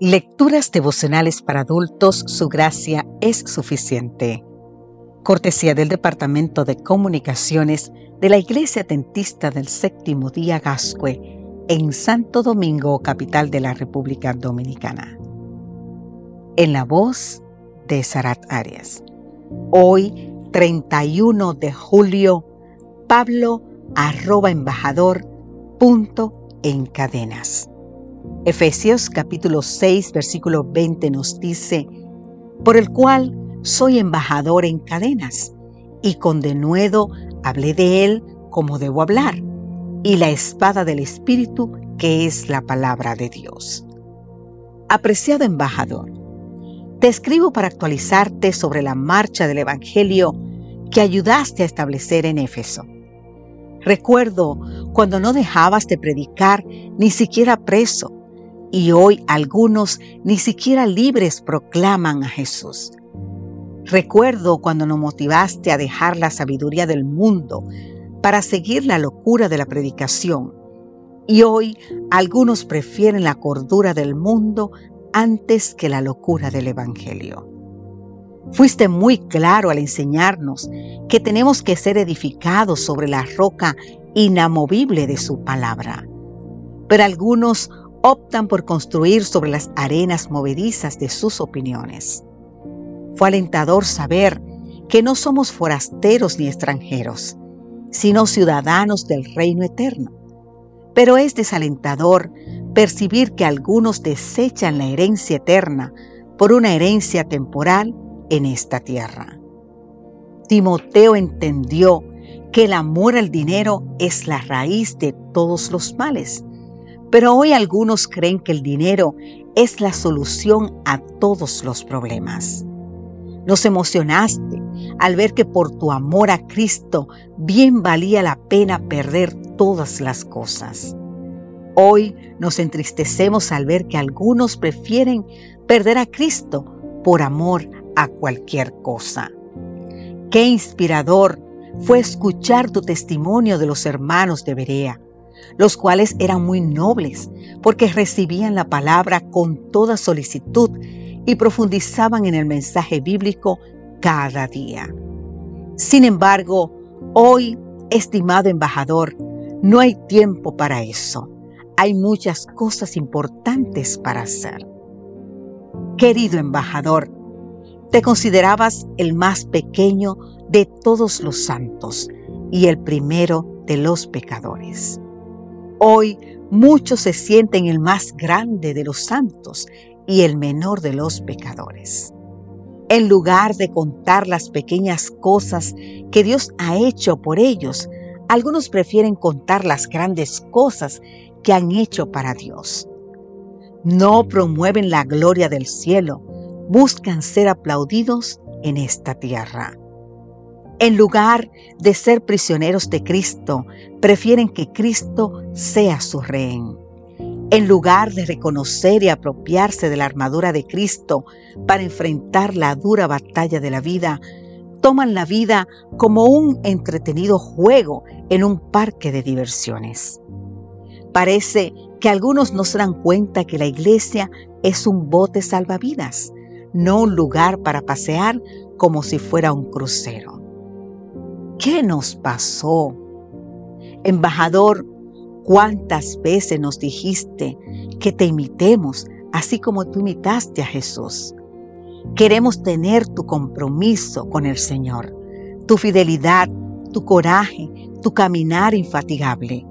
Lecturas devocionales para adultos, su gracia es suficiente. Cortesía del Departamento de Comunicaciones de la Iglesia Dentista del Séptimo Día Gascue en Santo Domingo, capital de la República Dominicana. En la voz de Sarat Arias. Hoy, 31 de julio, Pablo arroba embajador punto en cadenas. Efesios capítulo 6 versículo 20 nos dice, por el cual soy embajador en cadenas, y con denuedo hablé de él como debo hablar, y la espada del Espíritu que es la palabra de Dios. Apreciado embajador, te escribo para actualizarte sobre la marcha del Evangelio que ayudaste a establecer en Éfeso. Recuerdo cuando no dejabas de predicar ni siquiera preso, y hoy algunos ni siquiera libres proclaman a Jesús. Recuerdo cuando nos motivaste a dejar la sabiduría del mundo para seguir la locura de la predicación. Y hoy algunos prefieren la cordura del mundo antes que la locura del Evangelio. Fuiste muy claro al enseñarnos que tenemos que ser edificados sobre la roca inamovible de su palabra. Pero algunos optan por construir sobre las arenas movedizas de sus opiniones. Fue alentador saber que no somos forasteros ni extranjeros, sino ciudadanos del reino eterno. Pero es desalentador percibir que algunos desechan la herencia eterna por una herencia temporal en esta tierra. Timoteo entendió que el amor al dinero es la raíz de todos los males pero hoy algunos creen que el dinero es la solución a todos los problemas. Nos emocionaste al ver que por tu amor a Cristo bien valía la pena perder todas las cosas. Hoy nos entristecemos al ver que algunos prefieren perder a Cristo por amor a cualquier cosa. Qué inspirador fue escuchar tu testimonio de los hermanos de Berea los cuales eran muy nobles, porque recibían la palabra con toda solicitud y profundizaban en el mensaje bíblico cada día. Sin embargo, hoy, estimado embajador, no hay tiempo para eso. Hay muchas cosas importantes para hacer. Querido embajador, te considerabas el más pequeño de todos los santos y el primero de los pecadores. Hoy muchos se sienten el más grande de los santos y el menor de los pecadores. En lugar de contar las pequeñas cosas que Dios ha hecho por ellos, algunos prefieren contar las grandes cosas que han hecho para Dios. No promueven la gloria del cielo, buscan ser aplaudidos en esta tierra. En lugar de ser prisioneros de Cristo, prefieren que Cristo sea su rehén. En lugar de reconocer y apropiarse de la armadura de Cristo para enfrentar la dura batalla de la vida, toman la vida como un entretenido juego en un parque de diversiones. Parece que algunos no se dan cuenta que la iglesia es un bote salvavidas, no un lugar para pasear como si fuera un crucero. ¿Qué nos pasó? Embajador, ¿cuántas veces nos dijiste que te imitemos así como tú imitaste a Jesús? Queremos tener tu compromiso con el Señor, tu fidelidad, tu coraje, tu caminar infatigable,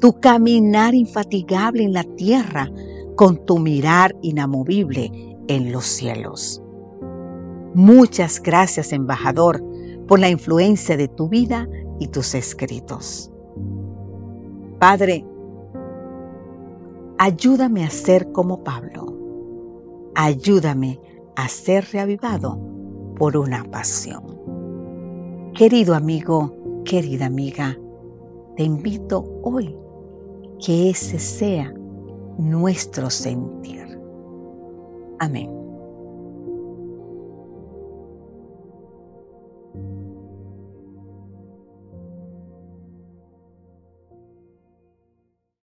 tu caminar infatigable en la tierra con tu mirar inamovible en los cielos. Muchas gracias, embajador, por la influencia de tu vida y tus escritos. Padre, ayúdame a ser como Pablo. Ayúdame a ser reavivado por una pasión. Querido amigo, querida amiga, te invito hoy que ese sea nuestro sentir. Amén.